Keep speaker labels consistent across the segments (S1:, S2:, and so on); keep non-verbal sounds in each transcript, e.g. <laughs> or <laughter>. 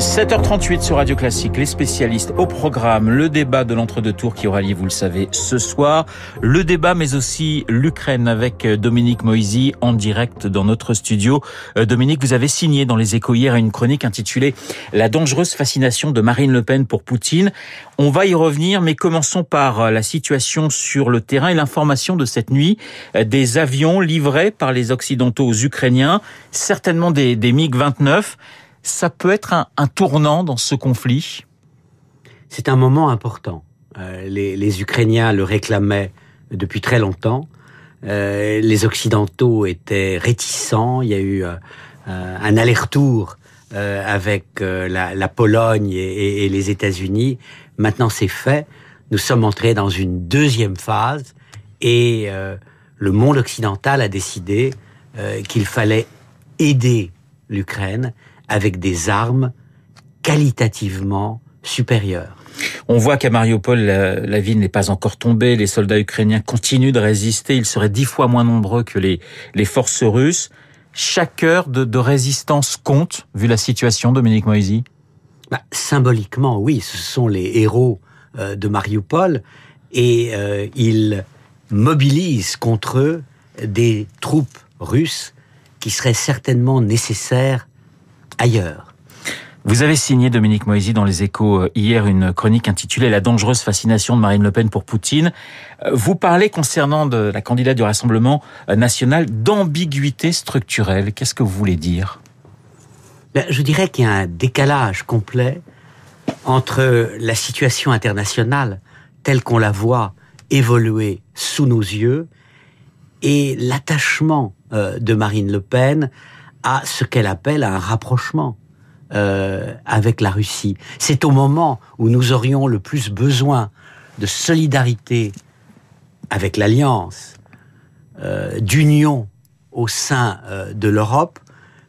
S1: 7h38 sur Radio Classique, les spécialistes au programme, le débat de l'entre-deux tours qui aura lieu, vous le savez, ce soir. Le débat, mais aussi l'Ukraine avec euh, Dominique Moisy en direct dans notre studio. Euh, Dominique, vous avez signé dans les échos hier une chronique intitulée La dangereuse fascination de Marine Le Pen pour Poutine. On va y revenir, mais commençons par euh, la situation sur le terrain et l'information de cette nuit. Des avions livrés par les Occidentaux aux Ukrainiens, certainement des, des MiG-29 ça peut être un, tournant dans ce conflit?
S2: C'est un moment important. Euh, les, Ukrainiens le réclamaient depuis très longtemps. Euh, les Occidentaux étaient réticents. Il y a eu euh, un aller-retour avec la, Pologne et, les États-Unis. Maintenant, c'est fait. Nous sommes entrés dans une deuxième phase et le monde occidental a décidé qu'il fallait aider l'Ukraine avec des armes qualitativement supérieures.
S1: On voit qu'à Mariupol, la, ville n'est pas encore tombée. Les soldats ukrainiens continuent de résister. Ils seraient dix fois moins nombreux que les, les forces russes. Chaque heure de, résistance compte, vu la situation, Dominique Moisy?
S2: Bah, Symboliquement, oui. Ce sont les héros euh, de Mariupol. Et euh, ils mobilisent contre eux des troupes russes qui seraient certainement nécessaires ailleurs.
S1: Vous avez signé, Dominique Moisy, dans les échos euh, hier, une chronique intitulée La dangereuse fascination de Marine Le Pen pour Poutine. Euh, vous parlez, concernant la candidate du Rassemblement euh, national, d'ambiguïté structurelle. Qu'est-ce que vous voulez dire?
S2: Ben, Je dirais qu'il y a un décalage complet entre la situation internationale telle qu'on la voit évoluer sous nos yeux et l'attachement de Marine Le Pen à ce qu'elle appelle un rapprochement euh, avec la Russie. C'est au moment où nous aurions le plus besoin de solidarité avec l'Alliance, euh, d'union au sein euh, de l'Europe,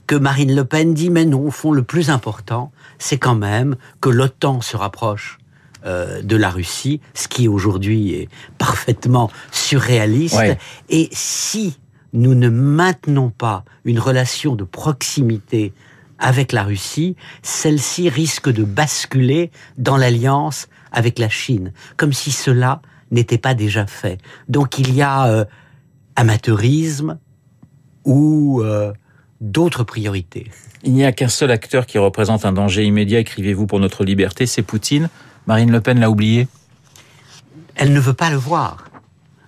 S2: que Marine Le Pen dit, mais non, au fond, le plus important, c'est quand même que l'OTAN se rapproche de la Russie, ce qui aujourd'hui est parfaitement surréaliste. Et si nous ne maintenons pas une relation de proximité avec la Russie, celle-ci risque de basculer dans l'alliance avec la Chine, comme si cela n'était pas déjà fait. Donc il y a euh, amateurisme ou euh, d'autres priorités.
S1: Il n'y a qu'un seul acteur qui représente un danger immédiat, écrivez-vous, pour notre liberté, c'est Poutine. Marine Le Pen l'a oublié?
S2: Elle ne veut pas le voir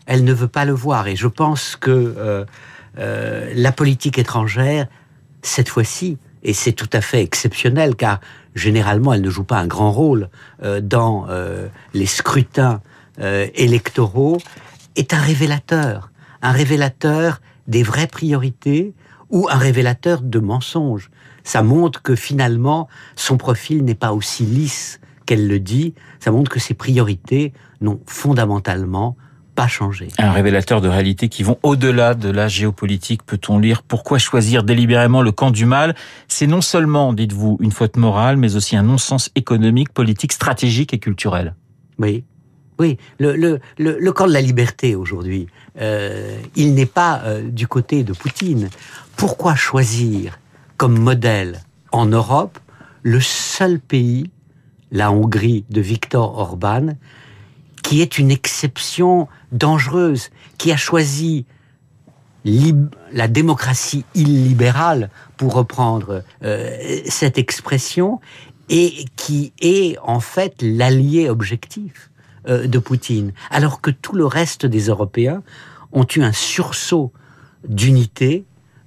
S2: elle ne veut pas le voir. Et je pense que euh, euh, la politique étrangère, cette fois-ci, et c'est tout à fait exceptionnel, car généralement elle ne joue pas un grand rôle euh, dans les scrutins électoraux, est un révélateur, un révélateur des vraies priorités ou un révélateur de mensonges. Ça montre que finalement son profil n'est pas aussi lisse qu'elle le dit, ça montre que ses priorités n'ont fondamentalement pas.
S1: Un révélateur de réalités qui vont au-delà de la géopolitique, peut-on lire. Pourquoi choisir délibérément le camp du mal? C'est non seulement, dites-vous, une faute morale, mais aussi un non-sens économique, politique, stratégique et culturel.
S2: Oui, oui, le, le, le, camp de la liberté aujourd'hui, euh, il n'est pas euh, du côté de Poutine. Pourquoi choisir comme modèle en Europe le seul pays, la Hongrie de Viktor Orban, qui est une exception dangereuse, qui a choisi la démocratie illibérale, pour reprendre euh, cette expression, et qui est en fait l'allié objectif euh, de Poutine, alors que tout le reste des Européens ont eu un sursaut d'unité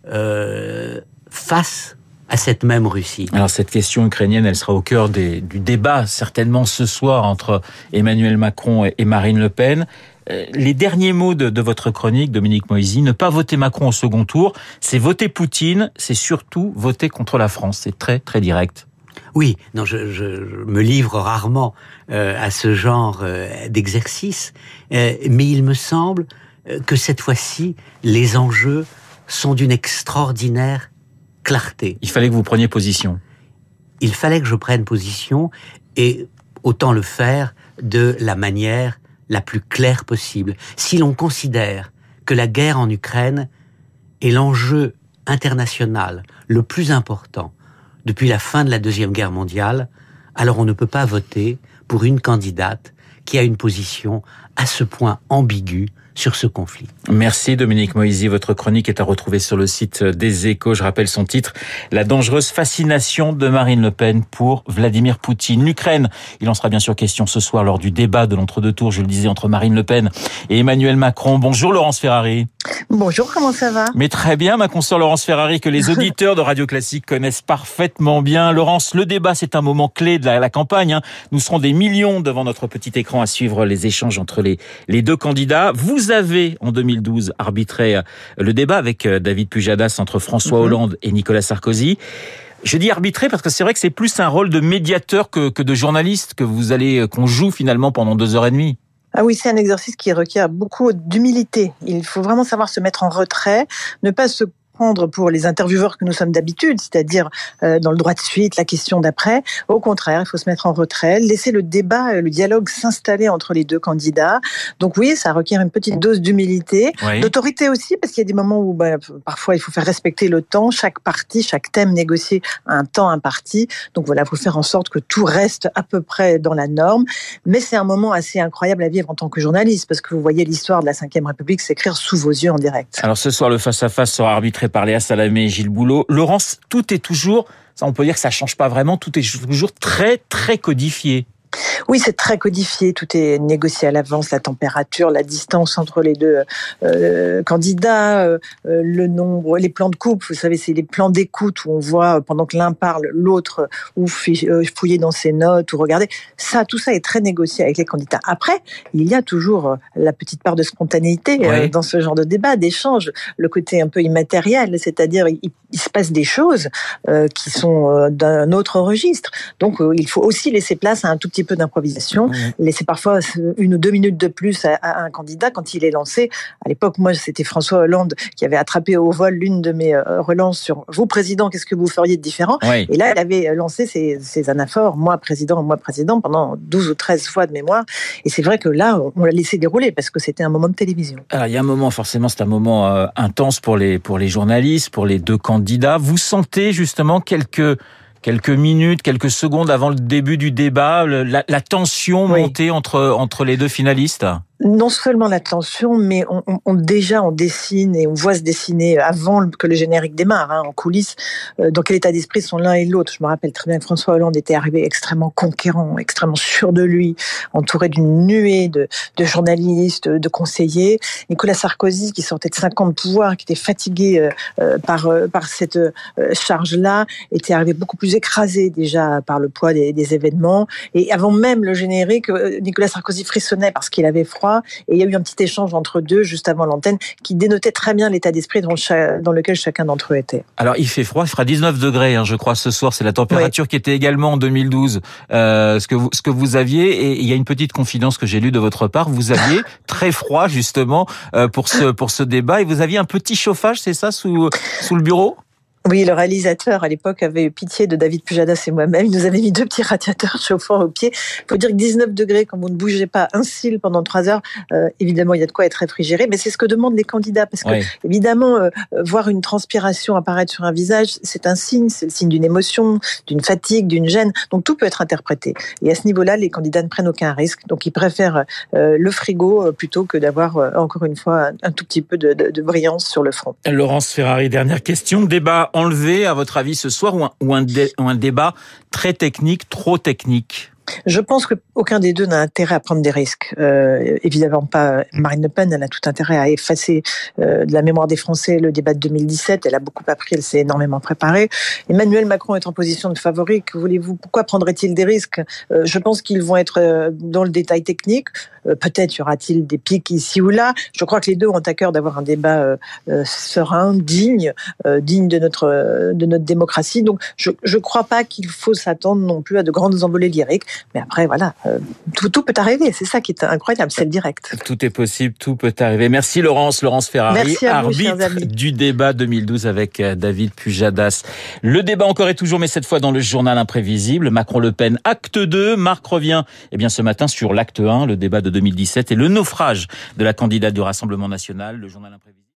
S2: euh, face à cette même Russie.
S1: Alors cette question ukrainienne, elle sera au cœur du débat certainement ce soir entre Emmanuel Macron et Marine Le Pen. Euh, les derniers mots de, votre chronique, Dominique Moisy, ne pas voter Macron au second tour, c'est voter Poutine, c'est surtout voter contre la France. C'est très très direct.
S2: Oui, non, je, me livre rarement euh, à ce genre euh, d'exercice, mais il me semble que cette fois-ci, les enjeux sont d'une extraordinaire clarté.
S1: Il fallait que vous preniez position.
S2: Il fallait que je prenne position et autant le faire de la manière la plus claire possible. Si l'on considère que la guerre en Ukraine est l'enjeu international le plus important depuis la fin de la Deuxième Guerre mondiale, alors on ne peut pas voter pour une candidate qui a une position à ce point ambiguë sur ce conflit.
S1: Merci Dominique Moisy. Votre chronique est à retrouver sur le site des Échos. Je rappelle son titre La dangereuse fascination de Marine Le Pen pour Vladimir Poutine. L'Ukraine, il en sera bien sûr question ce soir lors du débat de l'entre-deux tours, je le disais, entre Marine Le Pen et Emmanuel Macron. Bonjour Laurence Ferrari.
S3: Bonjour, comment ça va?
S1: Mais très bien, ma consoeur Laurence Ferrari, que les <laughs> auditeurs de Radio Classique connaissent parfaitement bien. Laurence, le débat, c'est un moment clé de la, campagne. Hein. Nous serons des millions devant notre petit écran à suivre les échanges entre les, les deux candidats. Vous avez, en 2012, arbitré euh, le débat avec euh, David Pujadas entre François mhm. Hollande et Nicolas Sarkozy. Je dis arbitrer parce que c'est vrai que c'est plus un rôle de médiateur que, que de journaliste que vous allez euh, qu'on joue finalement pendant deux heures et demie.
S3: Ah oui, c'est un exercice qui requiert beaucoup d'humilité. Il faut vraiment savoir se mettre en retrait, ne pas se prendre pour les intervieweurs que nous sommes d'habitude, c'est-à-dire euh, dans le droit de suite, la question d'après. Au contraire, il faut se mettre en retrait, laisser le débat, euh, le dialogue s'installer entre les deux candidats. Donc oui, ça requiert une petite dose d'humilité, d'autorité aussi, parce qu'il y a des moments où bah, parfois il faut faire respecter le temps. Chaque parti, chaque thème négocier un temps imparti. Donc voilà, il faut faire en sorte que tout reste à peu près dans la norme. Mais c'est un moment assez incroyable à vivre en tant que journaliste, parce que vous voyez l'histoire de la Ve République s'écrire sous vos yeux en direct.
S1: Alors ce soir, le face-à-face sera arbitré par Léa Salamé et Gilles Boulot. Laurence, tout est toujours, ça on peut dire que ça change pas vraiment, tout est toujours très très codifié.
S3: Oui, c'est très codifié, tout est négocié à l'avance, la température, la distance entre les deux euh, candidats, euh, le nombre, les plans de coupe, vous savez, c'est les plans d'écoute où on voit pendant que l'un parle, l'autre ou euh, fouiller dans ses notes ou regarder. Ça, tout ça est très négocié avec les candidats. Après, il y a toujours la petite part de spontanéité dans ce genre de débat, d'échange, le côté un peu immatériel, c'est-à-dire il, se passe des choses qui sont d'un autre registre. Donc, il faut aussi laisser place à un tout petit peu d'improvisation, laisser parfois une ou deux minutes de plus à, un candidat quand il est lancé. À l'époque, moi, c'était François Hollande qui avait attrapé au vol l'une de mes euh, relances sur vous, président, qu'est-ce que vous feriez de différent Et là, elle avait lancé ses, ses, anaphores, moi, président, moi, président, pendant 12 ou 13 fois de mémoire. Et c'est vrai que là, on l'a laissé dérouler parce que c'était un moment de télévision.
S1: Alors, il y a un moment, forcément, c'est un moment euh, intense pour les, pour les journalistes, pour les deux candidats. Vous sentez justement quelques quelques minutes, quelques secondes avant le début du débat, la, tension montée entre entre les deux finalistes?
S3: Non seulement la tension, mais on, on, déjà on dessine et on voit se dessiner avant que le générique démarre, hein, en coulisses, euh, dans quel état d'esprit sont l'un et l'autre. Je me rappelle très bien que François Hollande était arrivé extrêmement conquérant, extrêmement sûr de lui, entouré d'une nuée de, de, journalistes, de conseillers. Nicolas Sarkozy, qui sortait de 50 pouvoirs, qui était fatigué euh, euh, par, par cette charge-là, était arrivé beaucoup plus écrasé déjà par le poids des, des événements. Et avant même le générique, Nicolas Sarkozy frissonnait parce qu'il avait froid et il y a eu un petit échange entre deux juste avant l'antenne qui dénotait très bien l'état d'esprit dans, dans, lequel chacun d'entre eux était.
S1: Alors il fait froid, il fera 19 degrés, hein, je crois, ce soir. C'est la température qui était également en 2012 euh, ce que vous ce que vous aviez. Et il y a une petite confidence que j'ai lue de votre part. Vous aviez <laughs> très froid justement euh, pour ce pour ce débat et vous aviez un petit chauffage, c'est ça, sous sous le bureau?
S3: Oui, le réalisateur à l'époque avait eu pitié de David Pujadas et moi-même. Il nous avait mis deux petits radiateurs <laughs> chauffants au pied. Il faut dire que 19 degrés, quand vous ne bougez pas un cil pendant trois heures, euh, évidemment, il y a de quoi être réfrigéré. Mais c'est ce que demandent les candidats. Parce que, évidemment, euh, voir une transpiration apparaître sur un visage, c'est un signe. C'est le signe d'une émotion, d'une fatigue, d'une gêne. Donc tout peut être interprété. Et à ce niveau-là, les candidats ne prennent aucun risque. Donc ils préfèrent euh, le frigo plutôt que d'avoir, encore une fois, un tout petit peu de, de, de brillance sur le front.
S1: Laurence Ferrari, dernière question. Débat enlever, à votre avis, ce soir, ou un, un débat très technique, trop technique?
S3: Je pense qu'aucun des deux n'a intérêt à prendre des risques. Euh, évidemment pas Marine Le Pen, elle a tout intérêt à effacer euh, de la mémoire des Français le débat de 2017. Elle a beaucoup appris, elle s'est énormément préparée. Emmanuel Macron est en position de favori. Que voulez-vous? Pourquoi prendrait-il des risques? Euh, Je pense qu'ils vont être euh, dans le détail technique. Euh, peut-être y aura-t-il des pics ici ou là. Je crois que les deux ont à cœur d'avoir un débat serein, digne, digne de notre de notre démocratie. Donc je ne crois pas qu'il faut s'attendre non plus à de grandes envolées lyriques. Mais après, voilà, euh, tout, tout, peut arriver. C'est ça qui est incroyable, c'est le direct.
S1: Tout est possible, tout peut arriver. Merci Laurence, Laurence Ferrari, arbitre du débat 2012 avec euh, David Pujadas. Le débat encore et toujours, mais cette fois dans le journal imprévisible. Macron-Le Pen, acte 2. Marc revient eh bien, ce matin sur l'acte 1, le débat de 2017 et le naufrage de la candidate du Rassemblement national. Le journal imprévisible.